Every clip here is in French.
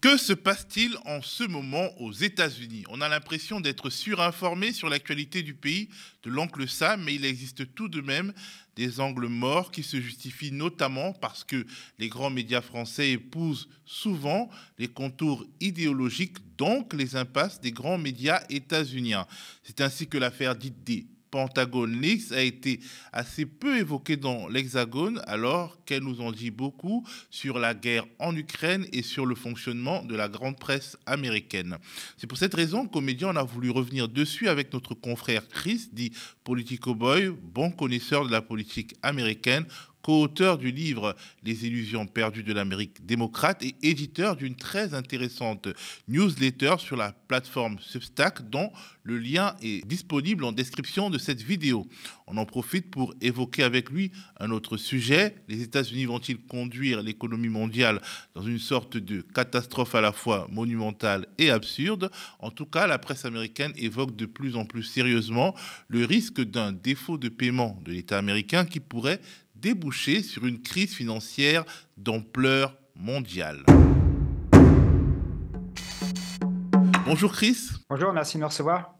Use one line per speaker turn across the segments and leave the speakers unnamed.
Que se passe-t-il en ce moment aux États-Unis? On a l'impression d'être surinformé sur l'actualité du pays de l'oncle Sam, mais il existe tout de même des angles morts qui se justifient notamment parce que les grands médias français épousent souvent les contours idéologiques, donc les impasses des grands médias états-uniens. C'est ainsi que l'affaire dite Pentagone Leaks a été assez peu évoquée dans l'Hexagone, alors qu'elle nous en dit beaucoup sur la guerre en Ukraine et sur le fonctionnement de la grande presse américaine. C'est pour cette raison qu'au média, on a voulu revenir dessus avec notre confrère Chris, dit Politico Boy, bon connaisseur de la politique américaine, co-auteur du livre Les illusions perdues de l'Amérique démocrate et éditeur d'une très intéressante newsletter sur la plateforme Substack dont le lien est disponible en description de cette vidéo. On en profite pour évoquer avec lui un autre sujet. Les États-Unis vont-ils conduire l'économie mondiale dans une sorte de catastrophe à la fois monumentale et absurde? En tout cas, la presse américaine évoque de plus en plus sérieusement le risque d'un défaut de paiement de l'État américain qui pourrait déboucher sur une crise financière d'ampleur mondiale. Bonjour Chris.
Bonjour, merci de me recevoir.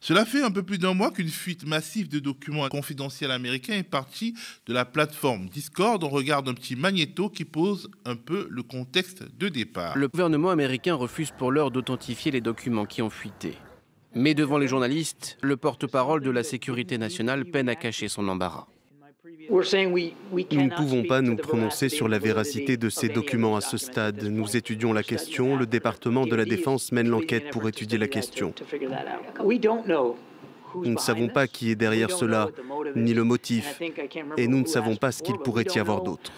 Cela fait un peu plus d'un mois qu'une fuite massive de documents confidentiels américains est partie de la plateforme Discord. On regarde un petit magnéto qui pose un peu le contexte de départ.
Le gouvernement américain refuse pour l'heure d'authentifier les documents qui ont fuité. Mais devant les journalistes, le porte-parole de la sécurité nationale peine à cacher son embarras.
Nous ne pouvons pas nous prononcer sur la véracité de ces documents à ce stade. Nous étudions la question. Le département de la Défense mène l'enquête pour étudier la question. Nous ne savons pas qui est derrière cela, ni le motif, et nous ne savons pas ce qu'il pourrait y avoir d'autre.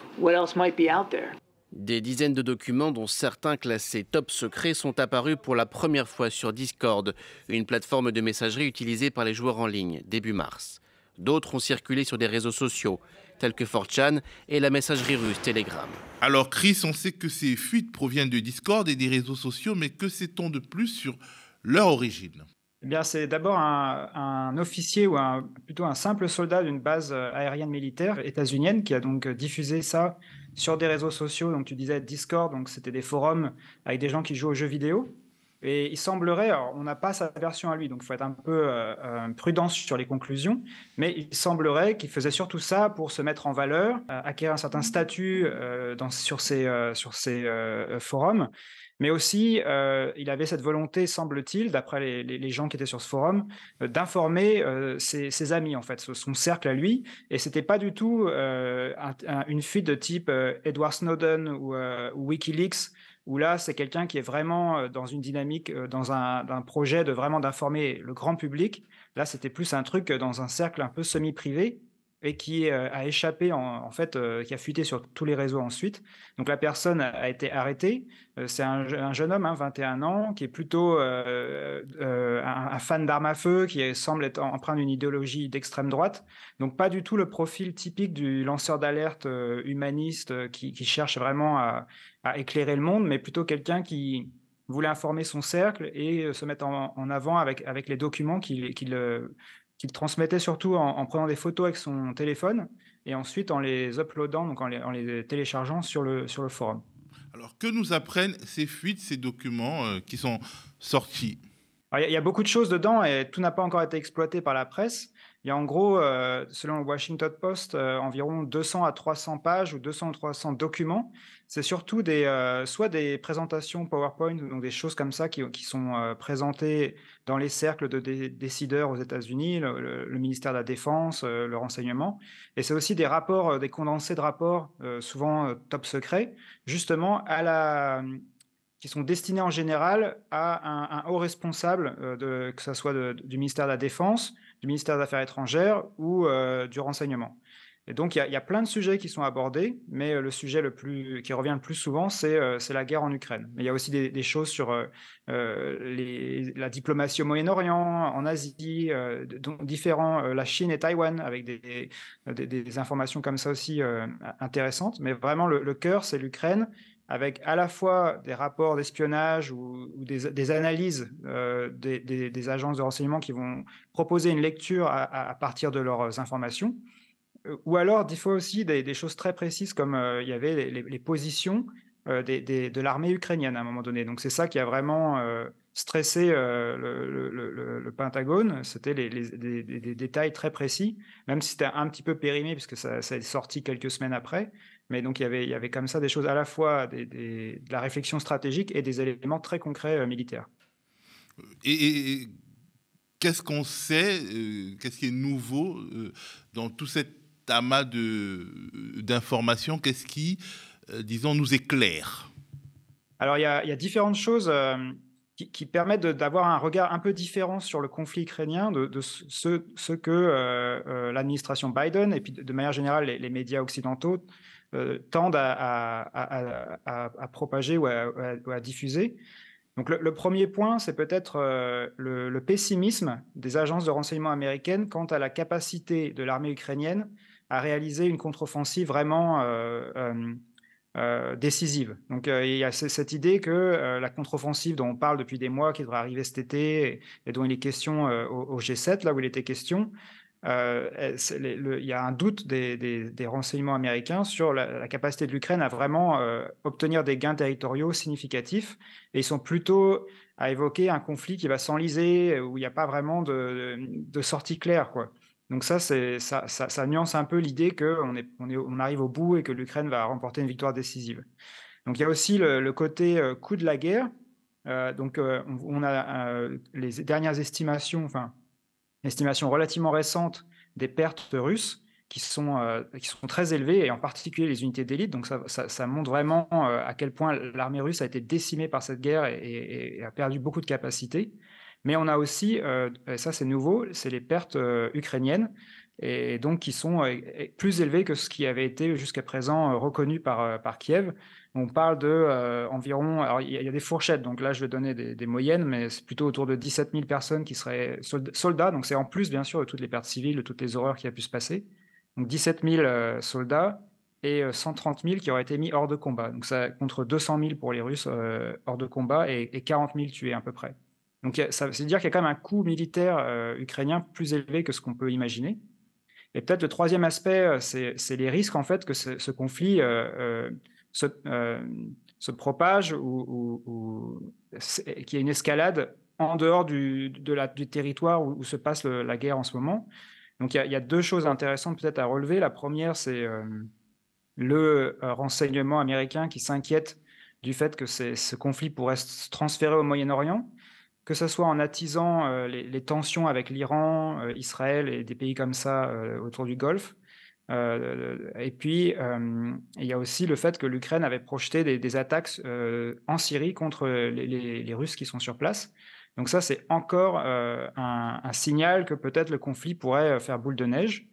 Des dizaines de documents, dont certains classés top secret, sont apparus pour la première fois sur Discord, une plateforme de messagerie utilisée par les joueurs en ligne, début mars. D'autres ont circulé sur des réseaux sociaux, tels que 4chan et la messagerie russe Telegram.
Alors Chris, on sait que ces fuites proviennent de Discord et des réseaux sociaux, mais que sait-on de plus sur leur origine?
Eh bien, c'est d'abord un, officier ou plutôt un simple soldat d'une base euh, aérienne militaire états-unienne qui a donc diffusé ça sur des réseaux sociaux. Donc, tu disais Discord, donc c'était des forums avec des gens qui jouent aux jeux vidéo. Et il semblerait, on n'a pas sa version à lui, donc il faut être un peu euh, euh, prudent sur les conclusions, mais il semblerait qu'il faisait surtout ça pour se mettre en valeur, euh, acquérir un certain statut dans, sur ces, forums, mais aussi il avait cette volonté, semble-t-il, d'après les, gens qui étaient sur ce forum, d'informer ses, amis, en fait, son cercle à lui, et c'était pas du tout une fuite de type Edward Snowden ou Wikileaks, où là, c'est quelqu'un qui est vraiment euh, dans une dynamique, euh, dans un, projet de vraiment d'informer le grand public. Là, c'était plus un truc euh, dans un cercle un peu semi-privé et qui a échappé, en, fait, qui a fuité sur tous les réseaux ensuite. Donc la personne a été arrêtée. c'est un, jeune homme, 21 hein, ans, qui est plutôt un, fan d'armes à feu, qui semble être empreint d'une idéologie d'extrême droite. Donc pas du tout le profil typique du lanceur d'alerte humaniste qui, cherche vraiment à, éclairer le monde, mais plutôt quelqu'un qui voulait informer son cercle et euh, se mettre en, avant avec les documents qu'il transmettait surtout en, prenant des photos avec son téléphone et ensuite en les uploadant, donc en les, en les téléchargeant sur le, sur le forum.
Alors, que nous apprennent ces fuites, ces documents euh, qui sont sortis?
Il y, a beaucoup de choses dedans et tout n'a pas encore été exploité par la presse. Il y a en gros, euh, selon le Washington Post, euh, environ 200 à 300 pages ou 200 à 300 documents. C'est surtout des, euh, soit des présentations PowerPoint, donc des choses comme ça qui, sont présentées dans les cercles de décideurs aux États-Unis, le, ministère de la Défense, le renseignement. Et c'est aussi des rapports, des condensés de rapports, souvent top secret, justement à la, qui sont destinés en général à un, haut responsable, de, que ce soit du ministère de la Défense, du ministère des Affaires étrangères ou euh, du renseignement. Et donc, il y, a plein de sujets qui sont abordés, mais euh, le sujet qui revient le plus souvent, c'est euh, la guerre en Ukraine. Mais il y a aussi des, choses sur la diplomatie au Moyen-Orient, en Asie, donc différents, la Chine et Taïwan, avec des, informations comme ça aussi intéressantes. Mais vraiment, le cœur, c'est l'Ukraine avec à la fois des rapports d'espionnage ou, des, analyses euh, des, agences de renseignement qui vont proposer une lecture à, partir de leurs informations, euh, ou alors il faut aussi des, choses très précises comme euh, il y avait les, positions de l'armée ukrainienne à un moment donné. Donc c'est ça qui a vraiment stressé le, Pentagone. C'était des détails très précis, même si c'était un petit peu périmé puisque ça est sorti quelques semaines après. Mais donc il y avait, il y avait comme ça des choses à la fois de la réflexion stratégique et des éléments très concrets militaires.
et qu'est-ce qu'on sait, euh, qu'est-ce qui est nouveau euh, dans tout cet amas d'informations? Qu'est-ce qui, euh, disons, nous éclaire?
Alors, il y, a différentes choses qui, permettent d'avoir un regard un peu différent sur le conflit ukrainien de, ce, que l'administration Biden et puis de, manière générale les, médias occidentaux tendent à, propager ou à diffuser. Donc le, premier point, c'est peut-être euh, le, pessimisme des agences de renseignement américaines quant à la capacité de l'armée ukrainienne à réaliser une contre-offensive vraiment euh, euh, décisive. Donc il y a cette idée que la contre-offensive dont on parle depuis des mois, qui devrait arriver cet été et, dont il est question au, G7, là où il était question, euh, il y a un doute des, renseignements américains sur la, capacité de l'Ukraine à vraiment euh, obtenir des gains territoriaux significatifs. Et ils sont plutôt à évoquer un conflit qui va s'enliser, où il n'y a pas vraiment de, sortie claire. Donc ça, ça, nuance un peu l'idée qu'on arrive au bout et que l'Ukraine va remporter une victoire décisive. Donc il y a aussi le, côté euh, coût de la guerre. donc on, on a les dernières estimations, enfin estimation relativement récente des pertes russes qui sont, euh, qui sont très élevées, et en particulier les unités d'élite. Donc ça, montre vraiment euh, à quel point l'armée russe a été décimée par cette guerre et, a perdu beaucoup de capacités. Mais on a aussi, euh, et ça c'est nouveau, c'est les pertes ukrainiennes, et donc qui sont plus élevées que ce qui avait été jusqu'à présent reconnu par, par Kiev. On parle de euh, environ, alors il y, a des fourchettes, donc là je vais donner des, moyennes, mais c'est plutôt autour de 17 000 personnes qui seraient soldats, donc c'est en plus bien sûr de toutes les pertes civiles, de toutes les horreurs qui a pu se passer. Donc 17 000 euh, soldats et 130 euh, 000 qui auraient été mis hors de combat. Donc ça contre 200 000 pour les Russes hors de combat et, 40 000 tués à peu près. Donc ça veut dire qu'il y a quand même un coût militaire ukrainien plus élevé que ce qu'on peut imaginer. Et peut-être le troisième aspect, c'est les risques en fait que ce conflit se, euh, se propage ou, ou, qu'il y ait une escalade en dehors du territoire où, se passe la guerre en ce moment. Donc il y, a, deux choses intéressantes peut-être à relever. La première, c'est euh, le euh, renseignement américain qui s'inquiète du fait que ce conflit pourrait se transférer au Moyen-Orient, que ce soit en attisant les, tensions avec l'Iran, Israël et des pays comme ça autour du Golfe, euh, et puis, euh, il y a aussi le fait que l'Ukraine avait projeté des, attaques euh, en Syrie contre les, Russes qui sont sur place. Donc ça, c'est encore un, signal que peut-être le conflit pourrait faire boule de neige.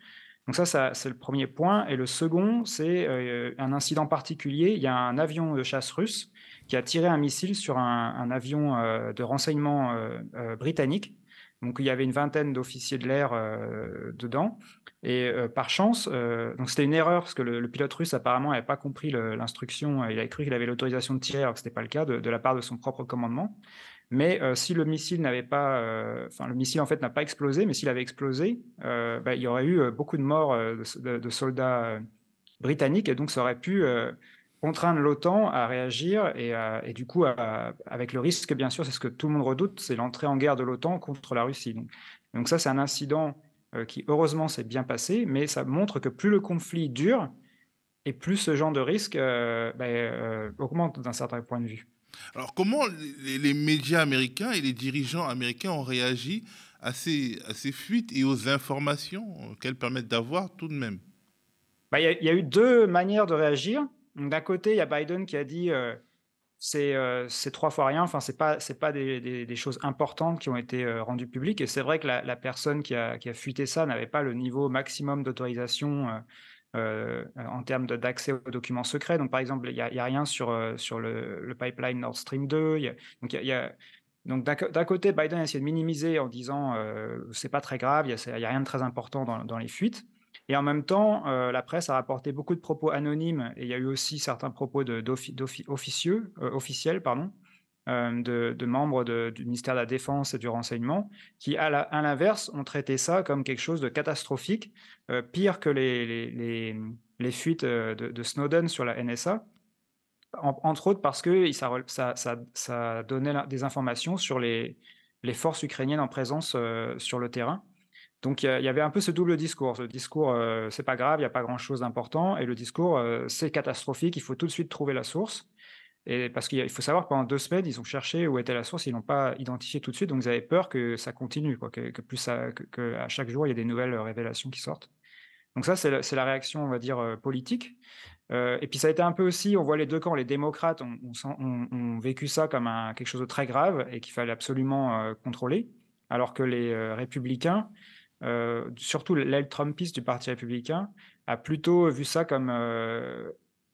Donc ça, c'est le premier point. Et le second, c'est un incident particulier. Il y a un avion de chasse russe qui a tiré un missile sur un avion de renseignement britannique. Donc il y avait une vingtaine d'officiers de l'air dedans. Et euh, par chance, euh, donc c'était une erreur parce que le, pilote russe apparemment n'avait pas compris l'instruction. Il avait cru qu'il avait l'autorisation de tirer alors que ce n'était pas le cas de, la part de son propre commandement. Mais euh, si le missile n'avait pas, enfin le missile en fait n'a pas explosé, mais s'il avait explosé, bah, il y aurait eu beaucoup de morts de, soldats britanniques et donc ça aurait pu contraindre l'OTAN à réagir et, et du coup avec le risque bien sûr, c'est ce que tout le monde redoute, c'est l'entrée en guerre de l'OTAN contre la Russie. Donc, donc ça c'est un incident euh, qui heureusement s'est bien passé, mais ça montre que plus le conflit dure, et plus ce genre de risque euh, euh, augmente d'un certain point de vue.
Alors comment les, médias américains et les dirigeants américains ont réagi à ces, à ces fuites et aux informations qu'elles permettent d'avoir tout de même?
Ben, Il y, a eu deux manières de réagir. D'un côté, il y a Biden qui a dit euh, c'est trois fois rien. Enfin, c'est pas c'est pas des, choses importantes qui ont été euh, rendues publiques. Et c'est vrai que la, personne qui a, qui a, fuité ça n'avait pas le niveau maximum d'autorisation euh, en termes d'accès aux documents secrets. Donc, par exemple, il n'y a, rien sur sur le, pipeline Nord Stream 2. donc, a, donc d'un côté, Biden a essayé de minimiser en disant c'est pas très grave, il n'y a, rien de très important dans, dans les fuites. Et en même temps, euh, la presse a rapporté beaucoup de propos anonymes et il y a eu aussi certains propos euh, officiels, euh, de, membres du ministère de la Défense et du Renseignement, qui, à l'inverse, ont traité ça comme quelque chose de catastrophique, pire que les, fuites de, Snowden sur la NSA. entre autres parce que ça, donnait des informations sur les forces ukrainiennes en présence sur le terrain. Donc il y, avait un peu ce double discours. Le discours, c'est pas grave, il n'y a pas grand-chose d'important, et le discours, c'est catastrophique, il faut tout de suite trouver la source. Et parce qu'il faut savoir, pendant deux semaines, ils ont cherché où était la source, ils l'ont pas identifié tout de suite, donc ils avaient peur que ça continue, quoi, que, plus que, à chaque jour il y ait des nouvelles révélations qui sortent. Donc ça, c'est la, réaction, on va dire, politique. et puis ça a été un peu aussi, on voit les deux camps, les démocrates ont, vécu ça comme un, quelque chose de très grave et qu'il fallait absolument contrôler, alors que les républicains, surtout l'aile trumpiste du Parti républicain, a plutôt vu ça comme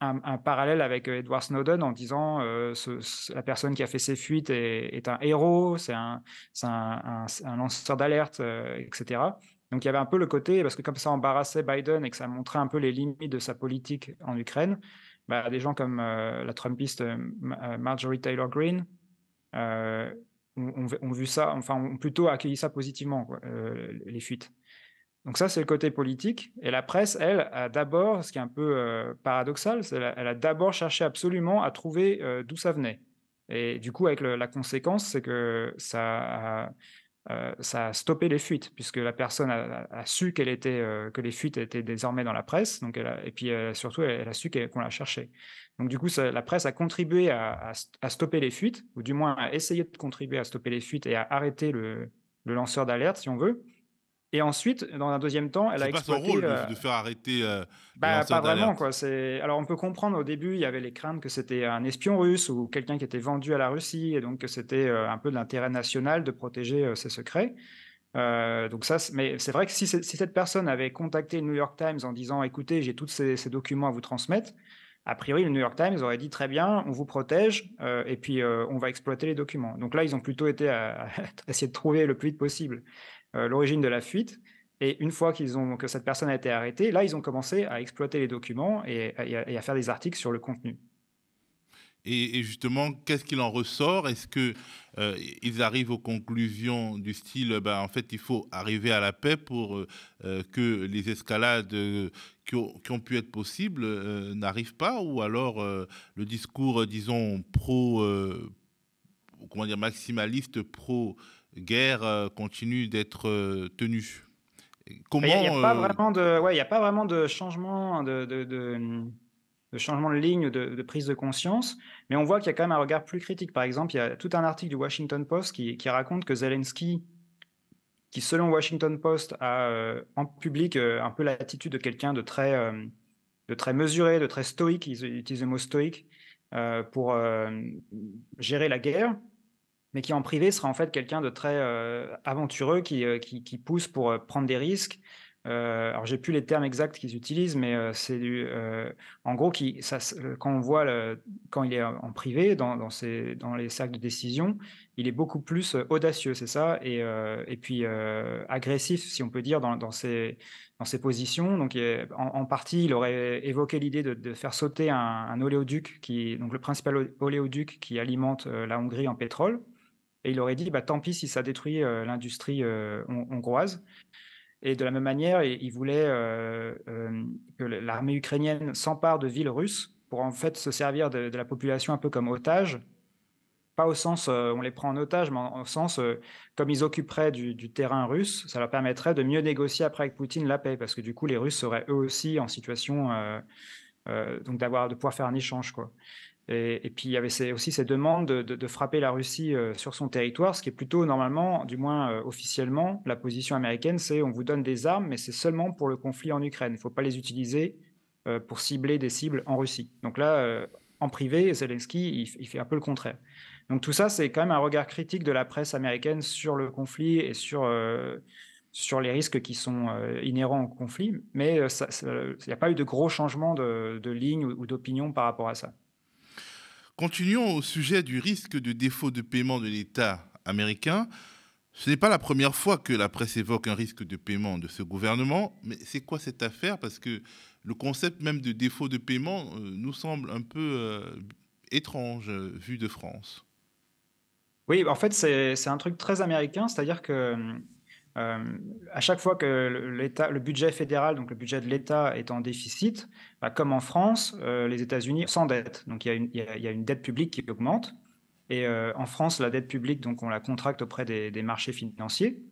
un, parallèle avec euh, Edward Snowden en disant euh, la personne qui a fait ces fuites est, un héros, c'est un, lanceur d'alerte, euh, etc. Donc il y avait un peu le côté, parce que comme ça embarrassait Biden et que ça montrait un peu les limites de sa politique en Ukraine, bah, des gens comme la Trumpiste Marjorie Taylor Greene ont, vu ça, enfin ont plutôt accueilli ça positivement, les fuites. Donc ça, c'est le côté politique. Et la presse, elle, a d'abord, ce qui est un peu euh, paradoxal, elle a d'abord cherché absolument à trouver euh, d'où ça venait. Et du coup, avec la conséquence, c'est que ça a, euh, ça a stoppé les fuites, puisque la personne a, su qu'elle était, que les fuites étaient désormais dans la presse, donc et puis surtout, elle, a su qu'on la cherchait. Donc du coup, la presse a contribué à, stopper les fuites, ou du moins à essayer de contribuer à stopper les fuites et à arrêter le lanceur d'alerte, si on veut. Et ensuite, dans un deuxième temps, elle a exploité.
C'est pas son rôle euh, de, faire arrêter. Euh,
bah, pas vraiment quoi. C'est alors on peut comprendre au début, il y avait les craintes que c'était un espion russe ou quelqu'un qui était vendu à la Russie et donc que c'était euh, un peu de l'intérêt national de protéger ses secrets. donc ça, mais c'est vrai que si, cette personne avait contacté le New York Times en disant, écoutez, j'ai tous ces, documents à vous transmettre, a priori, le New York Times aurait dit très bien, on vous protège et puis on va exploiter les documents. Donc là, ils ont plutôt été à essayer de trouver le plus vite possible l'origine de la fuite. Et une fois qu'ils ont, que cette personne a été arrêtée, là, ils ont commencé à exploiter les documents et, à, faire des articles sur le contenu.
Et, justement, qu'est-ce qu'il en ressort? Est-ce qu'ils euh, arrivent aux conclusions du style, ben, en fait, il faut arriver à la paix pour euh, que les escalades qui ont, pu être possibles n'arrivent pas? Ou alors le discours, disons, pro, comment dire, maximaliste, pro guerre euh, continue d'être euh, tenue.
Comment Il n'y a, pas euh, vraiment de, ouais, il a pas vraiment de changement de, de, de, changement de ligne, de, prise de conscience, mais on voit qu'il y a quand même un regard plus critique. Par exemple, il y a tout un article du Washington Post qui, qui raconte que Zelensky, qui selon Washington Post a en public un peu l'attitude de quelqu'un de très, de très mesuré, de très stoïque, il utilise le mot stoïque, pour gérer la guerre mais qui en privé sera en fait quelqu'un de très euh, aventureux qui, euh, qui, qui, pousse pour euh, prendre des risques. alors j'ai plus les termes exacts qu'ils utilisent, mais c'est du, en gros qui, quand on voit quand il est en privé dans, dans, ses, dans les cercles de décision, il est beaucoup plus audacieux, c'est ça, et, et puis agressif, si on peut dire, dans, dans ses, dans ses positions. Donc, en, partie, il aurait évoqué l'idée de, de, faire sauter un, un, oléoduc, qui, donc le principal oléoduc qui alimente la Hongrie en pétrole. Et il aurait dit, bah, tant pis si ça détruit euh, l'industrie euh, hongroise. Et de la même manière, il voulait euh, que l'armée ukrainienne s'empare de villes russes pour en fait se servir de, la population un peu comme otage. Pas au sens on les prend en otage, mais au sens comme ils occuperaient du, du, terrain russe, ça leur permettrait de mieux négocier après avec Poutine la paix, parce que du coup les Russes seraient eux aussi en situation donc d'avoir de pouvoir faire un échange quoi. Et, puis il y avait aussi ces demandes de, frapper la Russie euh, sur son territoire, ce qui est plutôt normalement, du moins euh, officiellement, la position américaine, c'est on vous donne des armes, mais c'est seulement pour le conflit en Ukraine. Il ne faut pas les utiliser euh, pour cibler des cibles en Russie. Donc là, en privé, Zelensky, il, fait un peu le contraire. Donc tout ça, c'est quand même un regard critique de la presse américaine sur le conflit et sur, les risques qui sont inhérents au conflit, mais il n'y a pas eu de gros changements de, ligne ou d'opinion par rapport à ça.
Continuons au sujet du risque de défaut de paiement de l'État américain. Ce n'est pas la première fois que la presse évoque un risque de paiement de ce gouvernement, mais c'est quoi cette affaire? Parce que le concept même de défaut de paiement euh, nous semble un peu euh, étrange euh, vu de France.
Oui, en fait, c'est un truc très américain, c'est-à-dire que à chaque fois que l'État, le budget fédéral, donc le budget de l'État est en déficit, bah, comme en France, les États-Unis s'endettent. Donc il y, il y, a une dette publique qui augmente. Et en France, la dette publique, donc on la contracte auprès des, marchés financiers.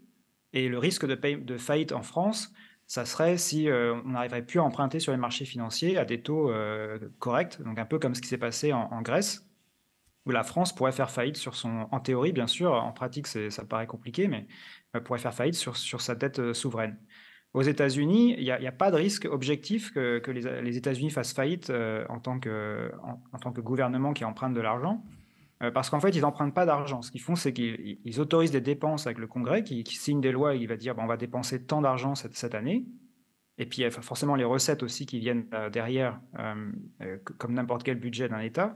Et le risque de, faillite en France, ça serait si euh, on n'arriverait plus à emprunter sur les marchés financiers à des taux euh, corrects, donc un peu comme ce qui s'est passé en, Grèce, où la France pourrait faire faillite sur son, en théorie bien sûr, en pratique ça paraît compliqué, mais pourrait faire faillite sur, sa dette euh, souveraine. Aux États-Unis, il n'y a, pas de risque objectif que, les, États-Unis fassent faillite en, tant que, en, tant gouvernement qui emprunte de l'argent. Euh, parce qu'en fait, ils n'empruntent pas d'argent. Ce qu'ils font, c'est qu'ils autorisent des dépenses avec le Congrès, qui, signe des lois et il va dire bon, on va dépenser tant d'argent cette, année. Et puis, forcément les recettes aussi qui viennent euh, derrière, euh, comme n'importe quel budget d'un État.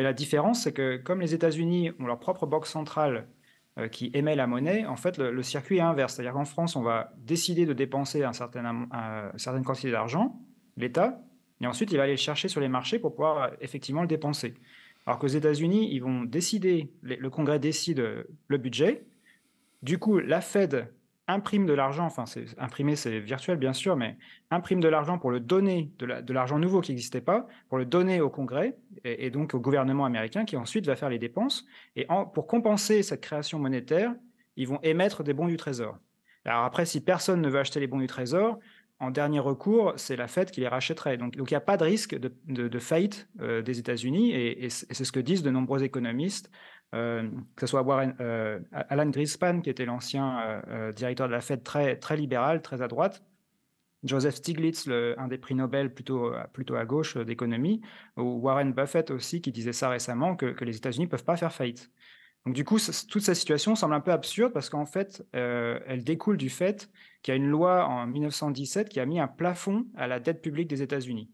Mais la différence, c'est que comme les États-Unis ont leur propre banque centrale qui émet la monnaie, en fait, le, circuit est inverse. C'est-à-dire qu'en France, on va décider de dépenser un certain, un, certaine quantité d'argent, l'État, et ensuite, il va aller le chercher sur les marchés pour pouvoir effectivement le dépenser. Alors qu'aux États-Unis, ils vont décider, le Congrès décide le budget. Du coup, la Fed imprime de l'argent, enfin, imprimer, c'est virtuel bien sûr, mais imprime de l'argent pour le donner, de l'argent nouveau qui n'existait pas, pour le donner au Congrès et, donc au gouvernement américain qui ensuite va faire les dépenses. Et pour compenser cette création monétaire, ils vont émettre des bons du Trésor. Alors après, si personne ne veut acheter les bons du Trésor, en dernier recours, c'est la Fed qui les rachèterait. Donc, il n'y a pas de risque de, faillite euh, des États-Unis, et, c'est ce que disent de nombreux économistes, que ce soit euh, Alan Greenspan, qui était l'ancien directeur de la Fed très, très libéral, très à droite, Joseph Stiglitz, un des prix Nobel plutôt, plutôt à gauche d'économie, ou Warren Buffett aussi, qui disait ça récemment, que, les États-Unis ne peuvent pas faire faillite. Donc du coup, toute cette situation semble un peu absurde parce qu'en fait, euh, elle découle du fait qu'il y a une loi en 1917 qui a mis un plafond à la dette publique des États-Unis.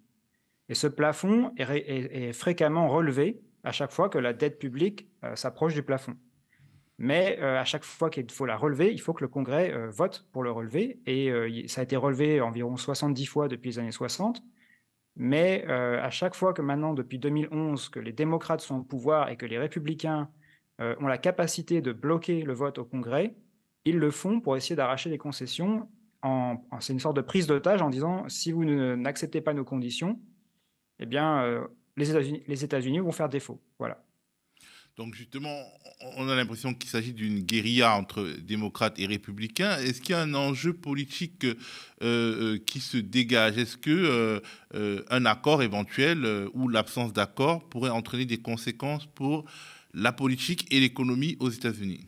Et ce plafond est, fréquemment relevé à chaque fois que la dette publique euh, s'approche du plafond. Mais euh, à chaque fois qu'il faut la relever, il faut que le Congrès vote pour le relever. Et ça a été relevé environ 70 fois depuis les années 60. Mais à chaque fois que maintenant, depuis 2011, que les démocrates sont au pouvoir et que les républicains euh, ont la capacité de bloquer le vote au Congrès, ils le font pour essayer d'arracher les concessions. C'est une sorte de prise d'otage en disant si vous n'acceptez pas nos conditions, eh bien, euh, les États-Unis vont faire défaut. Voilà.
Donc justement, on a l'impression qu'il s'agit d'une guérilla entre démocrates et républicains. Est-ce qu'il y a un enjeu politique euh, qui se dégage? Est-ce que un accord éventuel ou l'absence d'accord pourrait entraîner des conséquences pour la politique et l'économie aux États-Unis?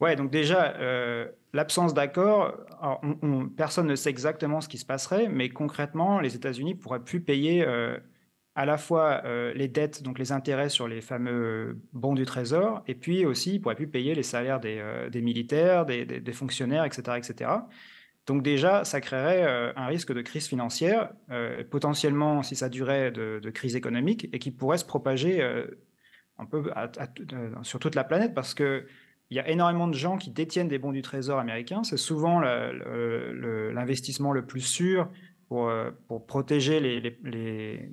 Ouais, donc déjà, euh, l'absence d'accord, personne ne sait exactement ce qui se passerait, mais concrètement, les États-Unis pourraient plus payer euh, à la fois euh, les dettes, donc les intérêts sur les fameux bons du Trésor, et puis aussi, ils pourraient plus payer les salaires des, militaires, des, fonctionnaires, etc., etc. Donc déjà, ça créerait un risque de crise financière, potentiellement, si ça durait, de, crise économique, et qui pourrait se propager un peu sur toute la planète parce que il y a énormément de gens qui détiennent des bons du trésor américain. C'est souvent l'investissement le, plus sûr pour, euh, pour protéger les,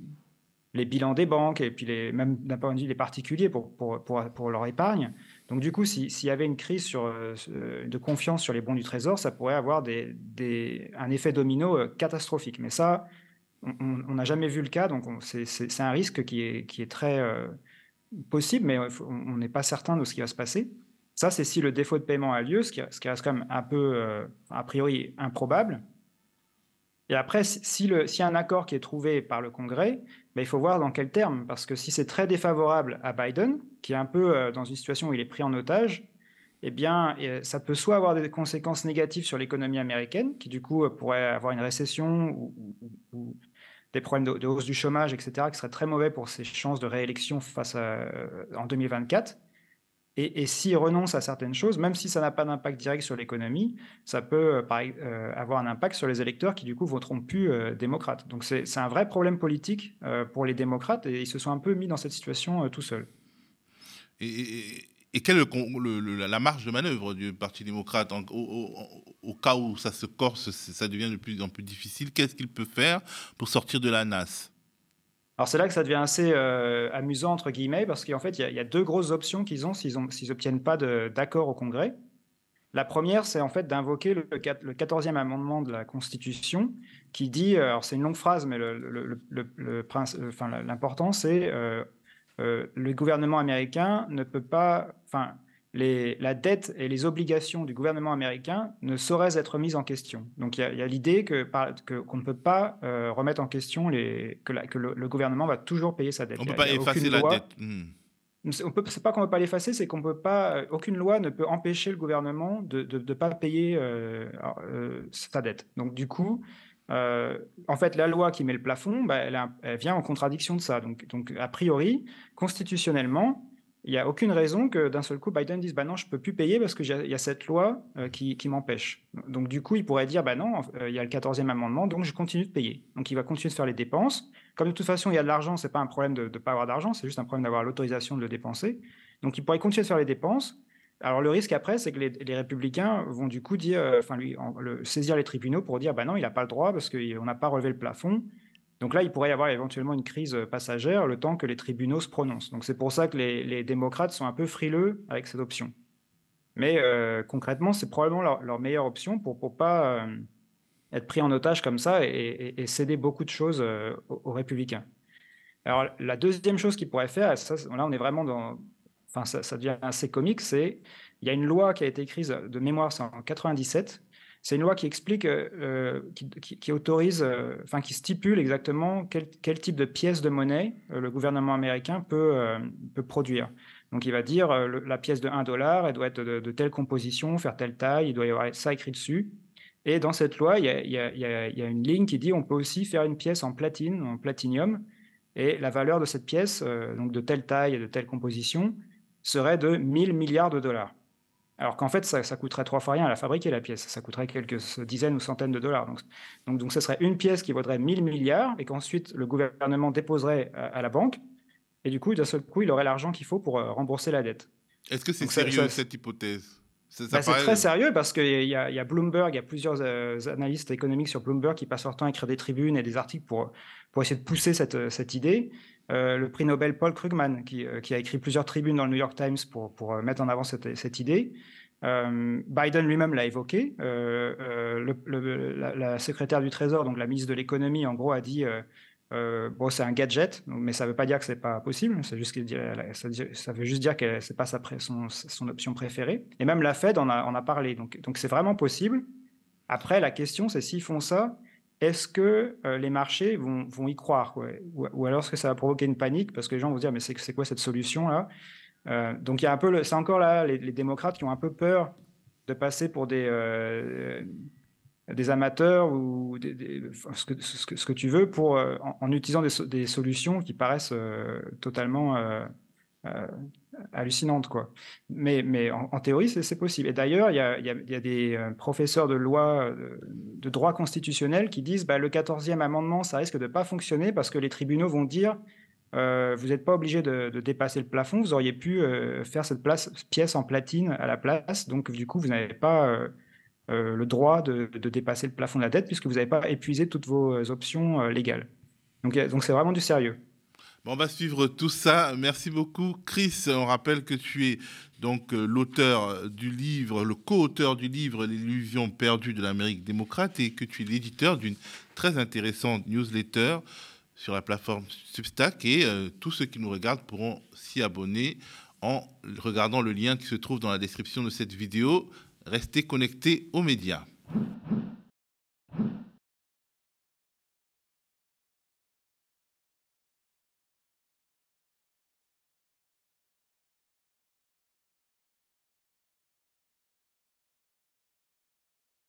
bilans des banques et puis les, même d'un point de vue des particuliers pour, pour, pour, leur épargne. Donc du coup, s'il y avait une crise sur, euh, de confiance sur les bons du trésor, ça pourrait avoir des, des, un effet domino euh, catastrophique. Mais ça, on n'a jamais vu le cas, donc c'est un risque qui est, qui est très possible, mais on n'est pas certain de ce qui va se passer. Ça, c'est si le défaut de paiement a lieu, ce qui, reste quand même un peu, euh, a priori, improbable. Et après, si, le, si un accord qui est trouvé par le Congrès, ben, il faut voir dans quel terme, parce que si c'est très défavorable à Biden, qui est un peu euh, dans une situation où il est pris en otage, eh bien, ça peut soit avoir des conséquences négatives sur l'économie américaine, qui du coup pourrait avoir une récession ou des problèmes de, hausse du chômage, etc., qui seraient très mauvais pour ses chances de réélection en 2024. Et, et s'il renonce à certaines choses, même si ça n'a pas d'impact direct sur l'économie, ça peut euh, euh, avoir un impact sur les électeurs qui, du coup, voteront plus euh, démocrates. Donc c'est un vrai problème politique pour les démocrates et ils se sont un peu mis dans cette situation tout seuls.
Et, quelle est la marge de manœuvre du Parti démocrate au, cas où ça se corse, ça devient de plus en plus difficile Qu'est-ce qu'il peut faire pour sortir de la nasse?
Alors c'est là que ça devient assez euh, amusant entre guillemets parce qu'en fait il y, a deux grosses options qu'ils ont s'ils n'obtiennent pas d'accord au Congrès. La première, c'est en fait d'invoquer le, 14e amendement de la Constitution qui dit, alors c'est une longue phrase, mais l'important c'est euh, euh, le gouvernement américain ne peut pas, la dette et les obligations du gouvernement américain ne sauraient être mises en question. Donc il y a, l'idée que, qu'on ne peut pas euh, remettre en question les, que, que le, gouvernement va toujours payer sa dette.
On ne peut pas effacer la dette. Hmm.
On peut, c'est pas qu'on ne peut pas l'effacer, c'est qu'on peut pas. Euh, aucune loi ne peut empêcher le gouvernement de ne pas payer euh, sa dette. Donc du coup, en fait, la loi qui met le plafond, bah, elle, elle, vient en contradiction de ça. Donc, donc a priori, constitutionnellement, il n'y a aucune raison que d'un seul coup Biden dise bah non je peux plus payer parce qu'il y, a cette loi euh, qui, m'empêche. Donc du coup il pourrait dire bah non euh, il y a le 14e amendement donc je continue de payer. Donc il va continuer de faire les dépenses. Comme de toute façon il y a de l'argent c'est pas un problème de ne pas avoir d'argent c'est juste un problème d'avoir l'autorisation de le dépenser. Donc il pourrait continuer de faire les dépenses. Alors le risque après c'est que les, républicains vont du coup dire euh, enfin lui saisir les tribunaux pour dire bah non il n'a pas le droit parce qu'on n'a pas relevé le plafond. Donc là, il pourrait y avoir éventuellement une crise passagère le temps que les tribunaux se prononcent. Donc c'est pour ça que les, démocrates sont un peu frileux avec cette option. Mais euh, concrètement, c'est probablement leur, meilleure option pour ne pas euh, être pris en otage comme ça et, céder beaucoup de choses euh, aux, républicains. Alors la deuxième chose qu'ils pourraient faire, ça, là on est vraiment dans... Enfin ça, ça devient assez comique, c'est il y a une loi qui a été écrite de mémoire en 97 c'est une loi qui explique, euh, qui, autorise, euh, enfin qui stipule exactement quel, type de pièce de monnaie euh, le gouvernement américain peut, produire. Donc il va dire la pièce de 1 dollar, elle doit être de, telle composition, faire telle taille, il doit y avoir ça écrit dessus. Et dans cette loi, il y, a, il y a une ligne qui dit on peut aussi faire une pièce en platine, en platinium, et la valeur de cette pièce, donc de telle taille et de telle composition, serait de 1000 milliards de dollars. Alors qu'en fait, ça, coûterait trois fois rien à la fabriquer, la pièce. Ça coûterait quelques dizaines ou centaines de dollars. Donc, donc, donc ce serait une pièce qui vaudrait 1000 milliards et qu'ensuite le gouvernement déposerait à, la banque. Et du coup, d'un seul coup, il aurait l'argent qu'il faut pour euh, rembourser la dette.
Est-ce que c'est sérieux, cette hypothèse?
Bah, c'est très sérieux parce qu'il y, y, a Bloomberg, il y a plusieurs euh, analystes économiques sur Bloomberg qui passent leur temps à écrire des tribunes et des articles pour, pour essayer de pousser cette, cette idée. Euh, le prix Nobel Paul Krugman, qui, euh, qui, a écrit plusieurs tribunes dans le New York Times pour, euh, mettre en avant cette, idée. Biden lui-même l'a évoqué. La, secrétaire du Trésor, donc la ministre de l'économie, en gros, a dit bon, c'est un gadget, mais ça ne veut pas dire que c'est pas possible. Ça, veut juste dire que c'est pas sa, son, option préférée. Et même la Fed en a, parlé. Donc c'est vraiment possible. Après, la question, c'est s'ils font ça, est-ce que euh, les marchés vont, y croire ou, alors est-ce que ça va provoquer une panique? Parce que les gens vont se dire mais c'est quoi cette solution là? Euh, Donc il y a un peu, c'est encore là les, démocrates qui ont un peu peur de passer pour des euh, des amateurs ou ce, que, ce, que, tu veux pour en, utilisant des, solutions qui paraissent totalement hallucinante. Quoi. Mais, mais en, théorie, c'est possible. Et d'ailleurs, il y a, y a, des euh, professeurs de loi, euh, de droit constitutionnel qui disent bah, le 14e amendement, ça risque de ne pas fonctionner parce que les tribunaux vont dire euh, vous n'êtes pas obligé de, dépasser le plafond, vous auriez pu faire cette pièce en platine à la place, donc du coup, vous n'avez pas le droit de, dépasser le plafond de la dette puisque vous n'avez pas épuisé toutes vos options légales. Donc c'est vraiment du sérieux
on va suivre tout ça. Merci beaucoup, Chris. On rappelle que tu es donc euh, l'auteur du livre, le co-auteur du livre L'illusion perdue de l'Amérique démocrate et que tu es l'éditeur d'une très intéressante newsletter sur la plateforme Substack et euh, tous ceux qui nous regardent pourront s'y abonner en regardant le lien qui se trouve dans la description de cette vidéo. Restez connectés aux médias.